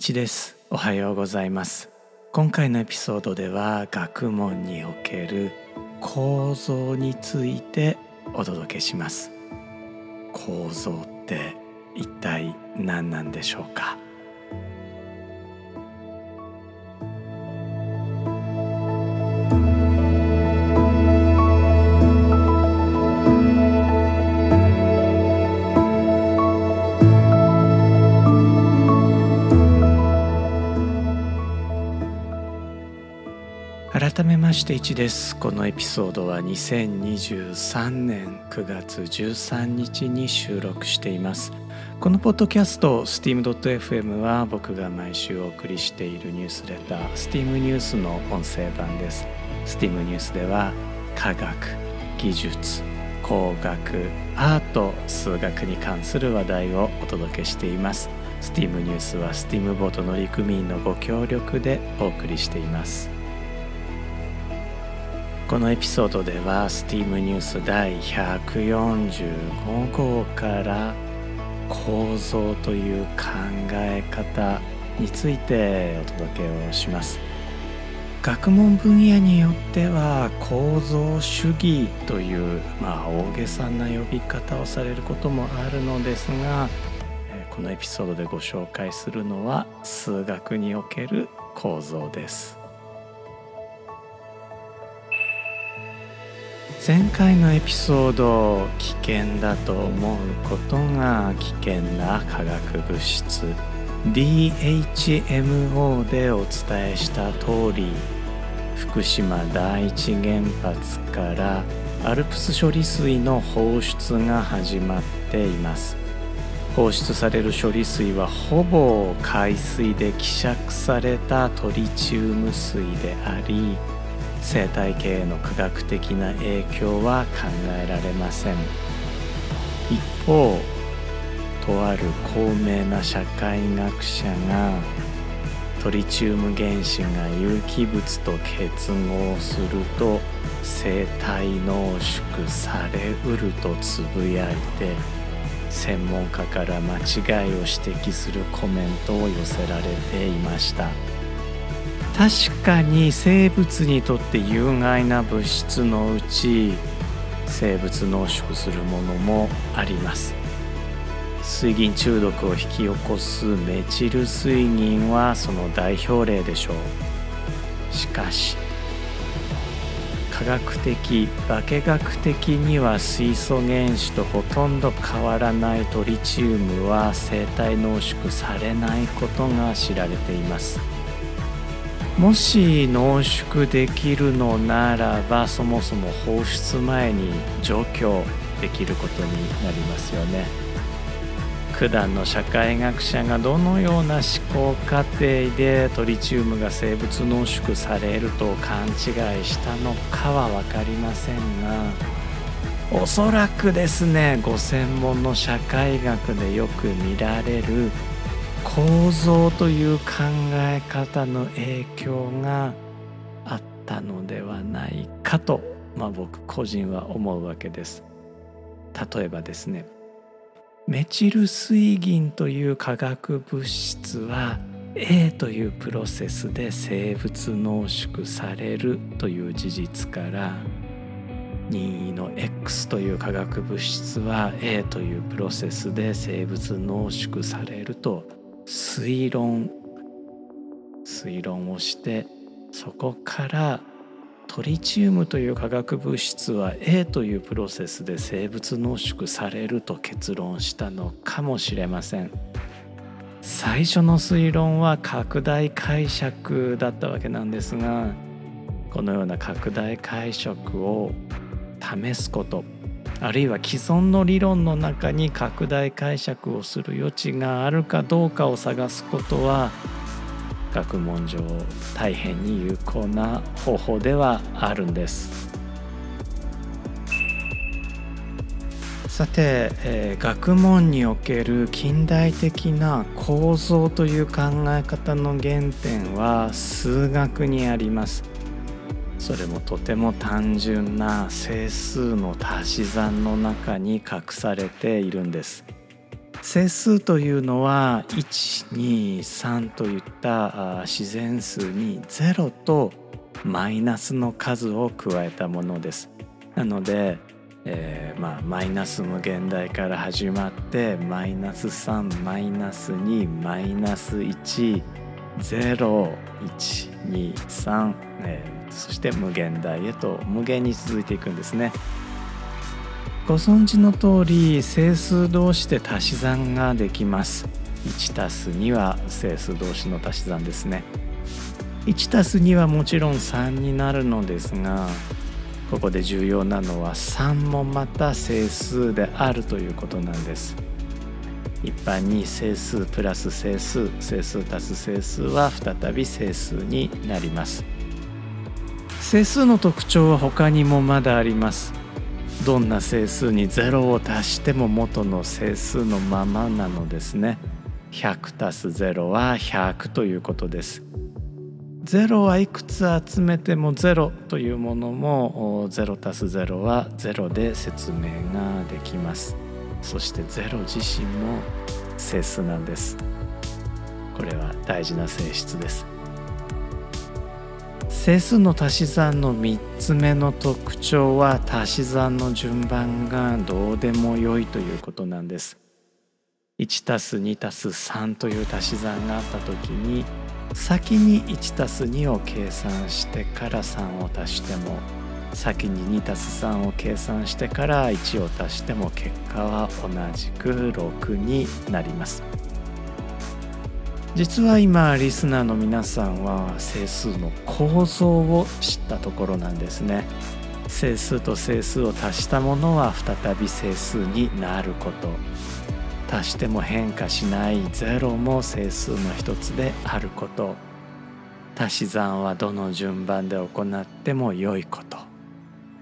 一です。おはようございます。今回のエピソードでは学問における構造についてお届けします。構造って一体何なんでしょうか？まして1です。このエピソードは2023年9月13日に収録しています。このポッドキャスト steam.fm は僕が毎週お送りしているニュースレター STEAM ニュースの音声版です。STEAM ニュースでは科学技術工学アート数学に関する話題をお届けしています。STEAM ニュースは STEAM ボート乗組員のご協力でお送りしています。このエピソードでは STEAM ニュース第145号から構造という考え方についてお届けをします。学問分野によっては構造主義という、まあ、大げさな呼び方をされることもあるのですがこのエピソードでご紹介するのは数学における構造です。前回のエピソード危険だと思うことが危険な化学物質。DHMO でお伝えした通り福島第一原発からアルプス処理水の放出が始まっています。放出される処理水はほぼ海水で希釈されたトリチウム水であり生態系への科学的な影響は考えられません一方とある高名な社会学者がトリチウム原子が有機物と結合すると生体濃縮されうるとつぶやいて専門家から間違いを指摘するコメントを寄せられていました。確かに生物にとって有害な物質のうち生物濃縮するものもあります。水銀中毒を引き起こすメチル水銀はその代表例でしょう。しかし科学的化学的には水素原子とほとんど変わらないトリチウムは生体濃縮されないことが知られています。もし濃縮できるのならばそもそも放出前に除去できることになりますよね。九段の社会学者がどのような思考過程でトリチウムが生物濃縮されると勘違いしたのかは分かりませんがおそらくですねご専門の社会学でよく見られる構造という考え方の影響があったのではないかと、まあ、僕個人は思うわけです。例えばですねメチル水銀という化学物質は A というプロセスで生物濃縮されるという事実から任意の X という化学物質は A というプロセスで生物濃縮されると推論推論をしてそこからトリチウムという化学物質は A というプロセスで生物濃縮されると結論したのかもしれません。最初の推論は拡大解釈だったわけなんですがこのような拡大解釈を試すこと。あるいは既存の理論の中に拡大解釈をする余地があるかどうかを探すことは学問上大変に有効な方法ではあるんです。さて、えー、学問における近代的な構造という考え方の原点は数学にあります。それもとても単純な整数の足し算の中に隠されているんです整数というのは123といった自然数に0とマイナスの数を加えたものです。なので、えー、まあ、マイナス無限大から始まってマイナス3マイナス2マイナス1 0 1 2 3、えー、そして無限大へと無限に続いていくんですね。ご存知の通り整数同士で足し算ができます。1たす2は整数同士の足し算ですね。1たす2はもちろん3になるのですがここで重要なのは3もまた整数であるということなんです。一般に整数プラス整数整数足す整数は再び整数になります。整数の特徴は他にもまだあります。どんな整数に0を足しても元の整数のままなのですね。100足す0は100ということです。0はいくつ集めても0というものも0足す0は0で説明ができます。そして0自身も整数なんです。これは大事な性質です。整数の足し算の3つ目の特徴は足し算の順番がどうでもよいということなんです。1 2 3という足し算があった時に先に1 2を計算してから3を足しても先に2 3を計算してから1を足しても結果は同じく6になります。実は今リスナーの皆さんは整数の構造を知ったところなんですね。整数と整数を足したものは再び整数になること。足しても変化しない0も整数の一つであること。足し算はどの順番で行っても良いこと。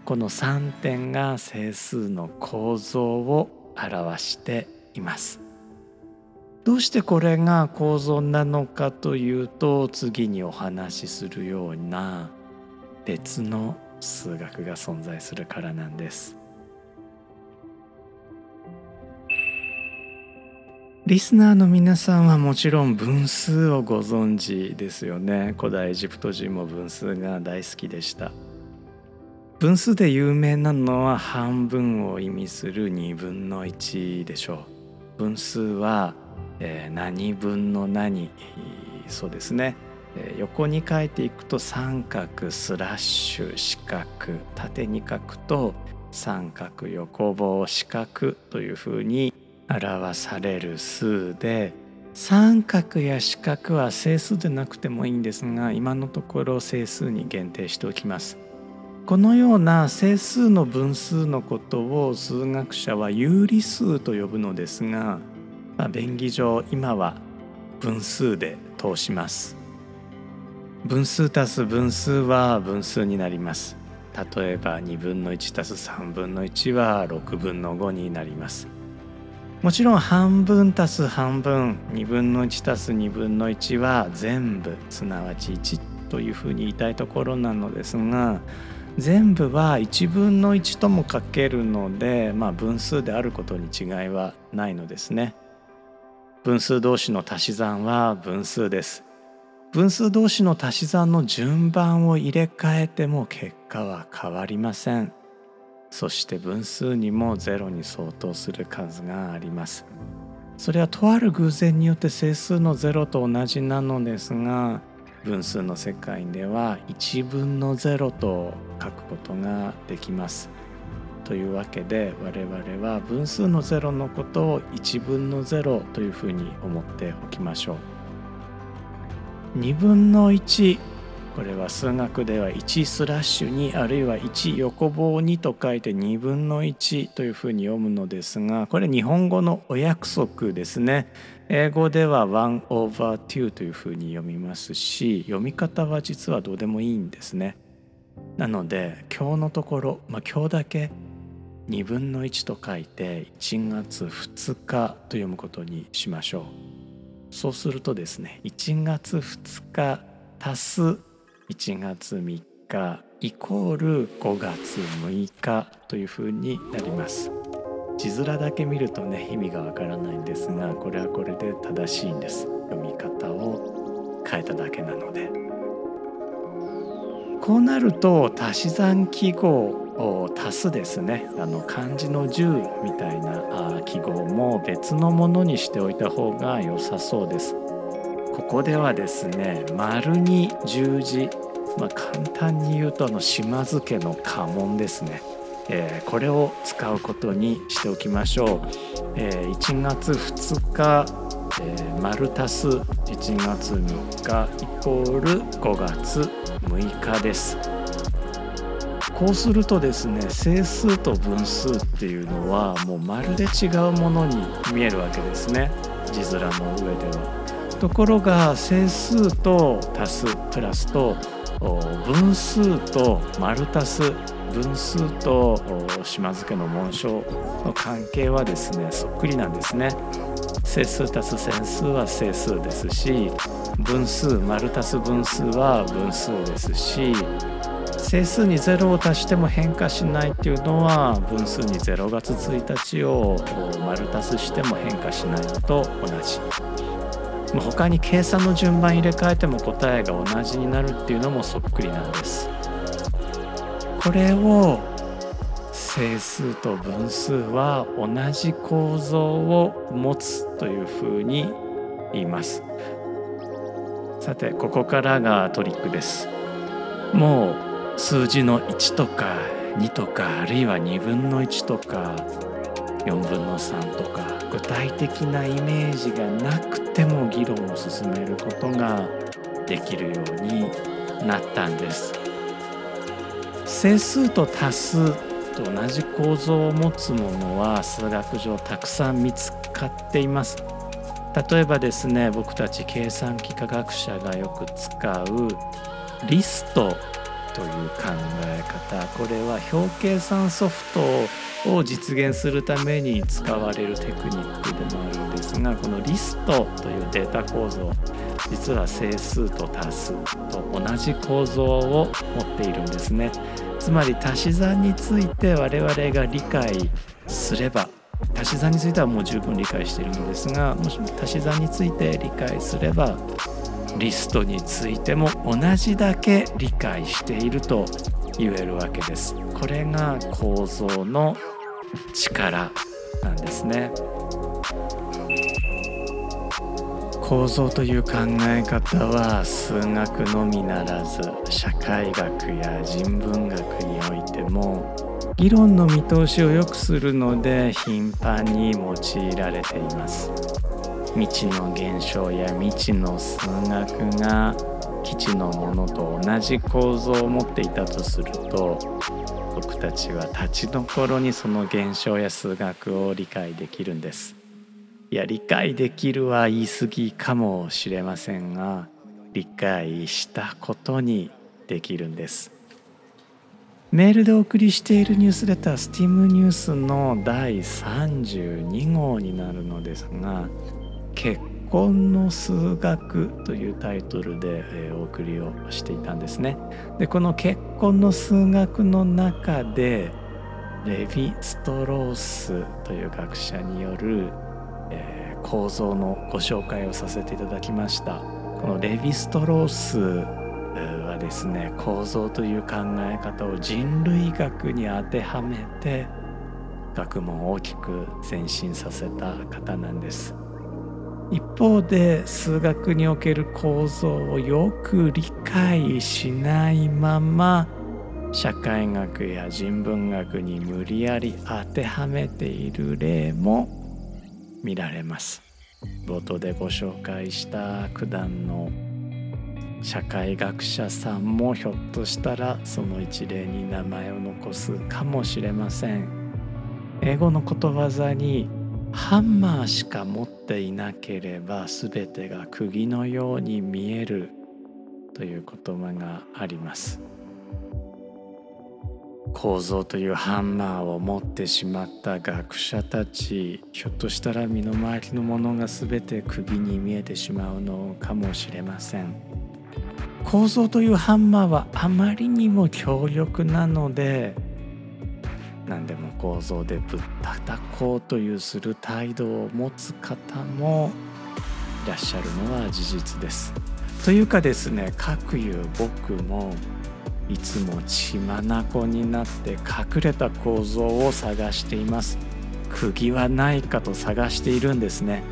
この3点が整数の構造を表しています。どうしてこれが構造なのかというと次にお話しするような別の数学が存在するからなんです。リスナーの皆さんはもちろん分数をご存知ですよね。古代エジプト人も分数が大好きでした。分数で有名なのは半分を意味する2分の1でしょう。分数はえー、何分の何そうですね、えー、横に書いていくと三角スラッシュ四角縦に書くと三角横棒四角というふうに表される数で三角や四角は整数でなくてもいいんですが今のところ整数に限定しておきます。このような整数の分数のことを数学者は有理数と呼ぶのですがまあ、便宜上今は分数で通します。分数足す分数は分数になります。例えば2分の1足す3分の1は6分の5になります。もちろん半分足す半分2分の1足す2分の1は全部すなわち1というふうに言いたいところなのですが全部は1分の1とも書けるので、まあ、分数であることに違いはないのですね。分数同士の足し算は分数です。分数同士の足し算の順番を入れ替えても結果は変わりません。そして分数にも0に相当する数があります。それはとある偶然によって整数の0と同じなのですが分数の世界では1分の0と書くことができます。というわけで我々は分数の0のことを1分の0というふうに思っておきましょう。2分の1これは数学では1スラッシュ2あるいは1横棒2と書いて2分の1というふうに読むのですがこれ日本語のお約束ですね。英語では1 over 2というふうに読みますし読み方は実はどうでもいいんですね。なので今日のところ、まあ、今日だけ2分の1と書いて1月2日と読むことにしましょう。そうするとですね1月2日足す1月3日イコール5月6日というふうになります。字面だけ見るとね意味がわからないんですがこれはこれで正しいんです。読み方を変えただけなので。こうなると足し算記号を足すですね。あの漢字の10みたいな記号も別のものにしておいた方が良さそうです。ここではですね丸に十字まあ、簡単に言うとあの島津家の家紋ですね、えー、これを使うことにしておきましょう、えー、1月2日、えー、丸足す1月3日イコール5月6日です。こうするとですね整数と分数っていうのはもうまるで違うものに見えるわけですね字面の上では。ところが整数と足すプラスと分数と丸足す分数と島津家の紋章の関係はですねそっくりなんですね。整数足す線数は整数ですし分数丸足す分数は分数ですし整数に0を足しても変化しないっていうのは分数に0月1日を丸足すしても変化しないのと同じ。他に計算の順番入れ替えても答えが同じになるっていうのもそっくりなんです。これを整数と分数は同じ構造を持つというふうに言います。さてここからがトリックです。もう数字の1とか2とかあるいは2分の1とか4分の3とか具体的なイメージがなくても議論を進めることができるようになったんです。整数と足すと同じ構造を持つものは数学上たくさん見つかっています。例えばですね僕たち計算機科学者がよく使うリスト。という考え方。これは表計算ソフトを実現するために使われるテクニックでもあるんですがこのリストというデータ構造実は整数と足すと同じ構造を持っているんですね。つまり足し算について我々が理解すれば足し算についてはもう十分理解しているのですがもし足し算について理解すればリストについても同じだけ理解していると言えるわけです。これが構造の力なんですね。構造という考え方は数学のみならず社会学や人文学においても議論の見通しを良くするので頻繁に用いられています。未知の現象や未知の数学が基地のものと同じ構造を持っていたとすると僕たちは立ちどころにその現象や数学を理解できるんです。いや理解できるは言い過ぎかもしれませんが理解したことにできるんです。メールでお送りしているニュースレタースティムニュースの第32号になるのですが結婚の数学というタイトルで、えお送りをしていたんですね。でこの結婚の数学の中でレヴィ・ストロースという学者による、えー、構造のご紹介をさせていただきました。このレヴィ・ストロースはですね構造という考え方を人類学に当てはめて学問を大きく前進させた方なんです。一方で数学における構造をよく理解しないまま社会学や人文学に無理やり当てはめている例も見られます。冒頭でご紹介した九段の社会学者さんもひょっとしたらその一例に名前を残すかもしれません。英語のことわざにハンマーしか持っていなければ全てが釘のように見えるという言葉があります。構造というハンマーを持ってしまった学者たちひょっとしたら身の回りのものが全て釘に見えてしまうのかもしれません。構造というハンマーはあまりにも強力なので何でも構造でぶったたこうというする態度を持つ方もいらっしゃるのは事実です。というかですね各いう僕もいつも血眼になって隠れた構造を探しています。釘はないかと探しているんですね。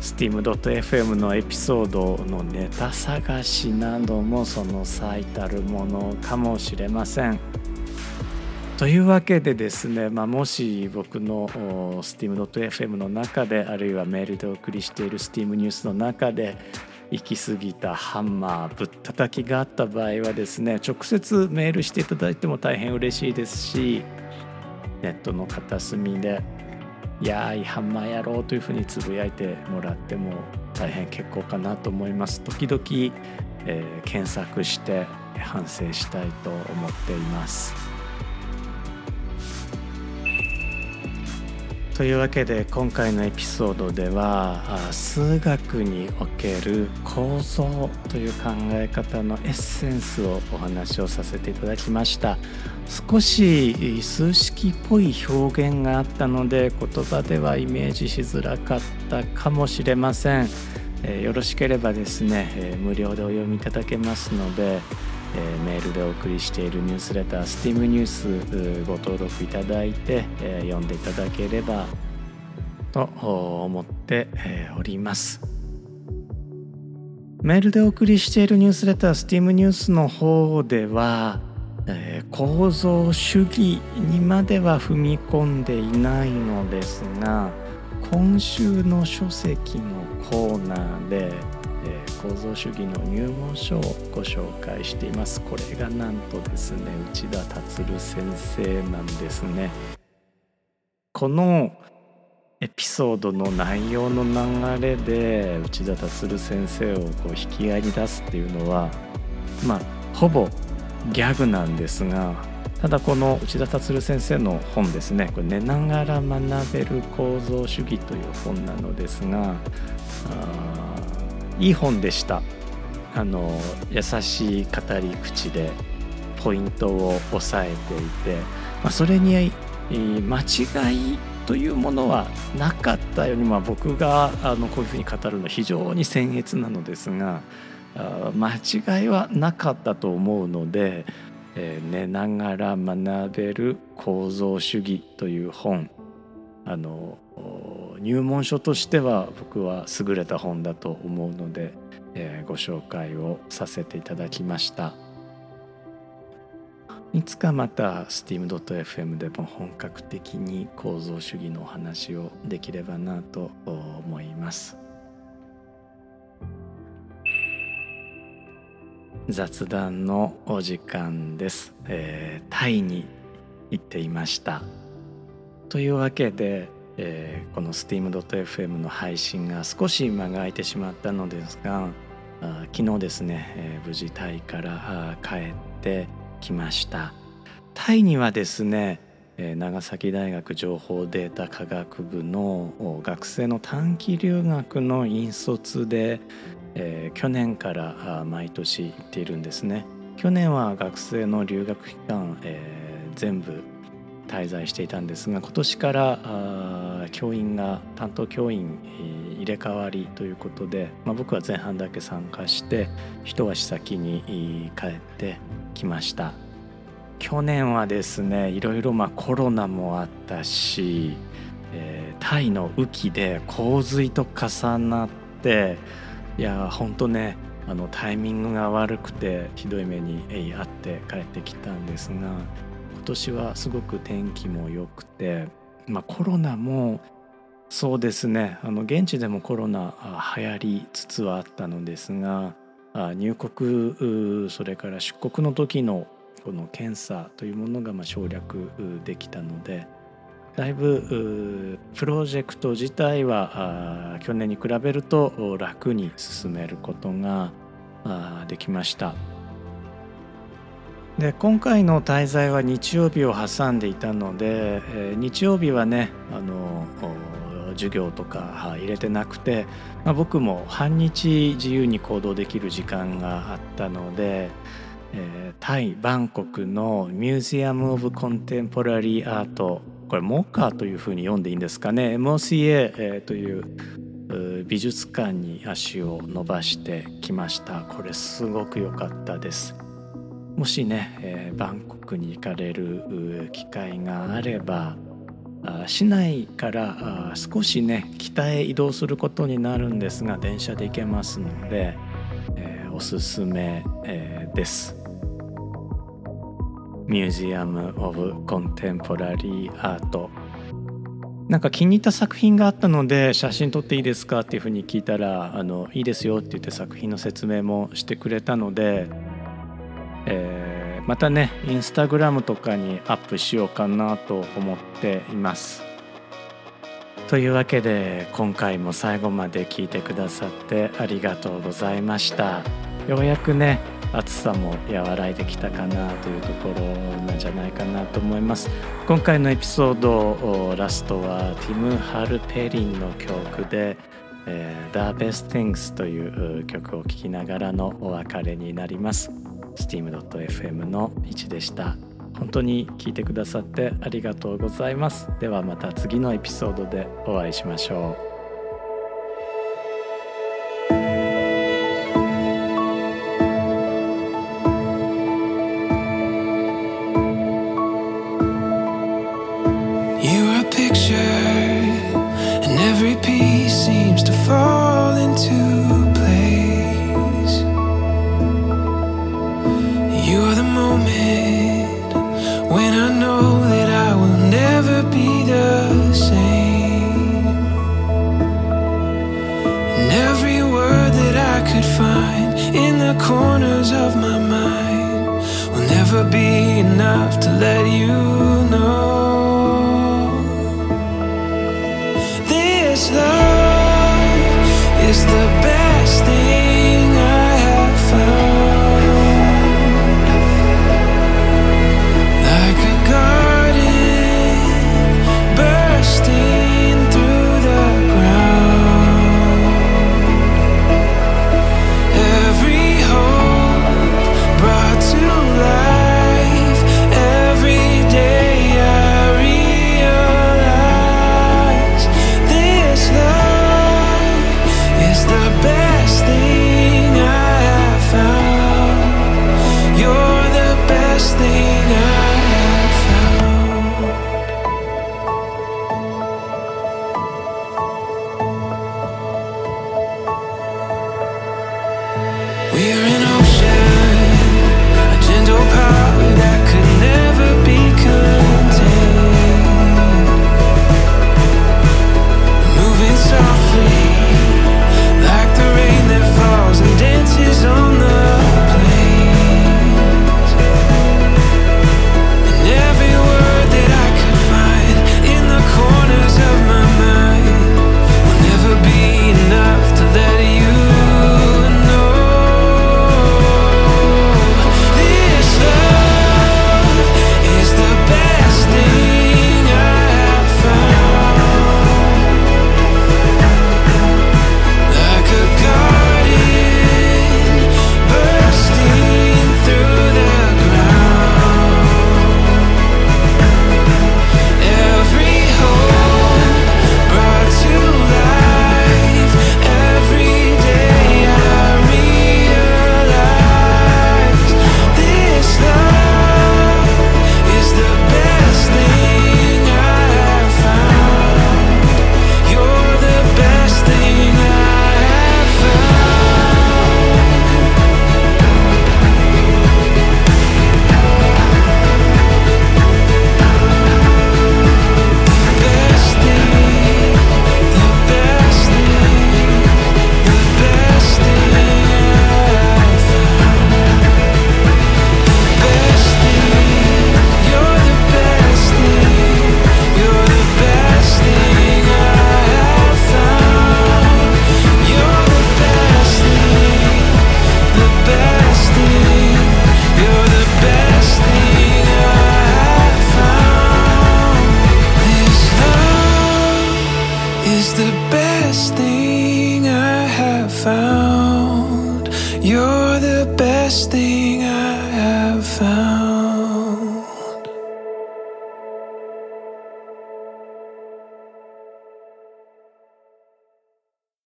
steam.fm のエピソードのネタ探しなどもその最たるものかもしれません。というわけでですね、まあ、もし僕の steam.fm の中であるいはメールでお送りしている Steam ニュースの中で行き過ぎたハンマーぶったたきがあった場合はですね直接メールしていただいても大変嬉しいですしネットの片隅で「やーいハンマーやろう」というふうにつぶやいてもらっても大変結構かなと思います時々、えー、検索して反省したいと思っています。というわけで今回のエピソードでは数学における構造という考え方のエッセンスをお話をさせていただきました。少し数式っぽい表現があったので言葉ではイメージしづらかったかもしれません、よろしければですね、無料でお読みいただけますのでえ、メールでお送りしているニュースレター STEAM ニュースご登録いただいて、えー、読んでいただければと思っております。メールでお送りしているニュースレター STEAM ニュースの方では、えー、構造主義にまでは踏み込んでいないのですが今週の書籍のコーナーで構造主義の入門書をご紹介しています。これがなんとですね内田達先生なんですね。このエピソードの内容の流れで内田達先生をこう引き合いに出すっていうのはまあほぼギャグなんですがただこの内田達先生の本ですね。これ寝ながら学べる構造主義という本なのですがあいい本でした。あの優しい語り口でポイントを押さえていて、まあ、それに間違いというものはなかったように、まあ、僕があのこういうふうに語るのは非常に僭越なのですが間違いはなかったと思うので「えー、寝ながら学べる構造主義」という本あの入門書としては僕は優れた本だと思うので、えー、ご紹介をさせていただきました。いつかまた steam.fm でも本格的に構造主義のお話をできればなと思います。雑談のお時間です、えー、タイに行っていました。というわけでえー、この steam.fm の配信が少し間が空いてしまったのですが昨日ですね、えー、無事タイから帰ってきました。タイにはですね長崎大学情報データ科学部の学生の短期留学の引率で、えー、去年から毎年行っているんですね。去年は学生の留学期間、全部滞在していたんですが今年から教員が担当教員入れ替わりということで、まあ、僕は前半だけ参加して一足先に帰ってきました。去年はですねいろいろまあコロナもあったし、えー、タイの雨季で洪水と重なっていや本当ねあのタイミングが悪くてひどい目に遭って帰ってきたんですが年はすごく天気も良くて、まあ、コロナもそうですねあの現地でもコロナ流行りつつはあったのですが入国それから出国の時のこの検査というものがま省略できたのでだいぶプロジェクト自体は去年に比べると楽に進めることができました。で今回の滞在は日曜日を挟んでいたので、えー、日曜日はねあの授業とか入れてなくて、まあ、僕も半日自由に行動できる時間があったので、えー、タイ・バンコクのミュージアム・オブ・コンテンポラリー・アートこれモカというふうに読んでいいんですかね？MOCA、えー、という美術館に足を伸ばしてきました。これすごく良かったです。もしね、えー、バンコクに行かれる機会があれば市内から少しね北へ移動することになるんですが電車で行けますので、えー、おすすめ、えー、です。ミュージアム・オブ・コンテンポラリー・アートなんか気に入った作品があったので写真撮っていいですかっていうふうに聞いたらあのいいですよって言って作品の説明もしてくれたので、えー、またねインスタグラムとかにアップしようかなと思っています。というわけで今回も最後まで聞いてくださってありがとうございました。ようやくね暑さも和らいできたかなというところなんじゃないかなと思います今回のエピソードラストはティム・ハルペリンの曲で「えー、The Best Things」という曲を聴きながらのお別れになります steam.fm の1でした。本当に聞いてくださってありがとうございます。ではまた次のエピソードでお会いしましょう。enough to let you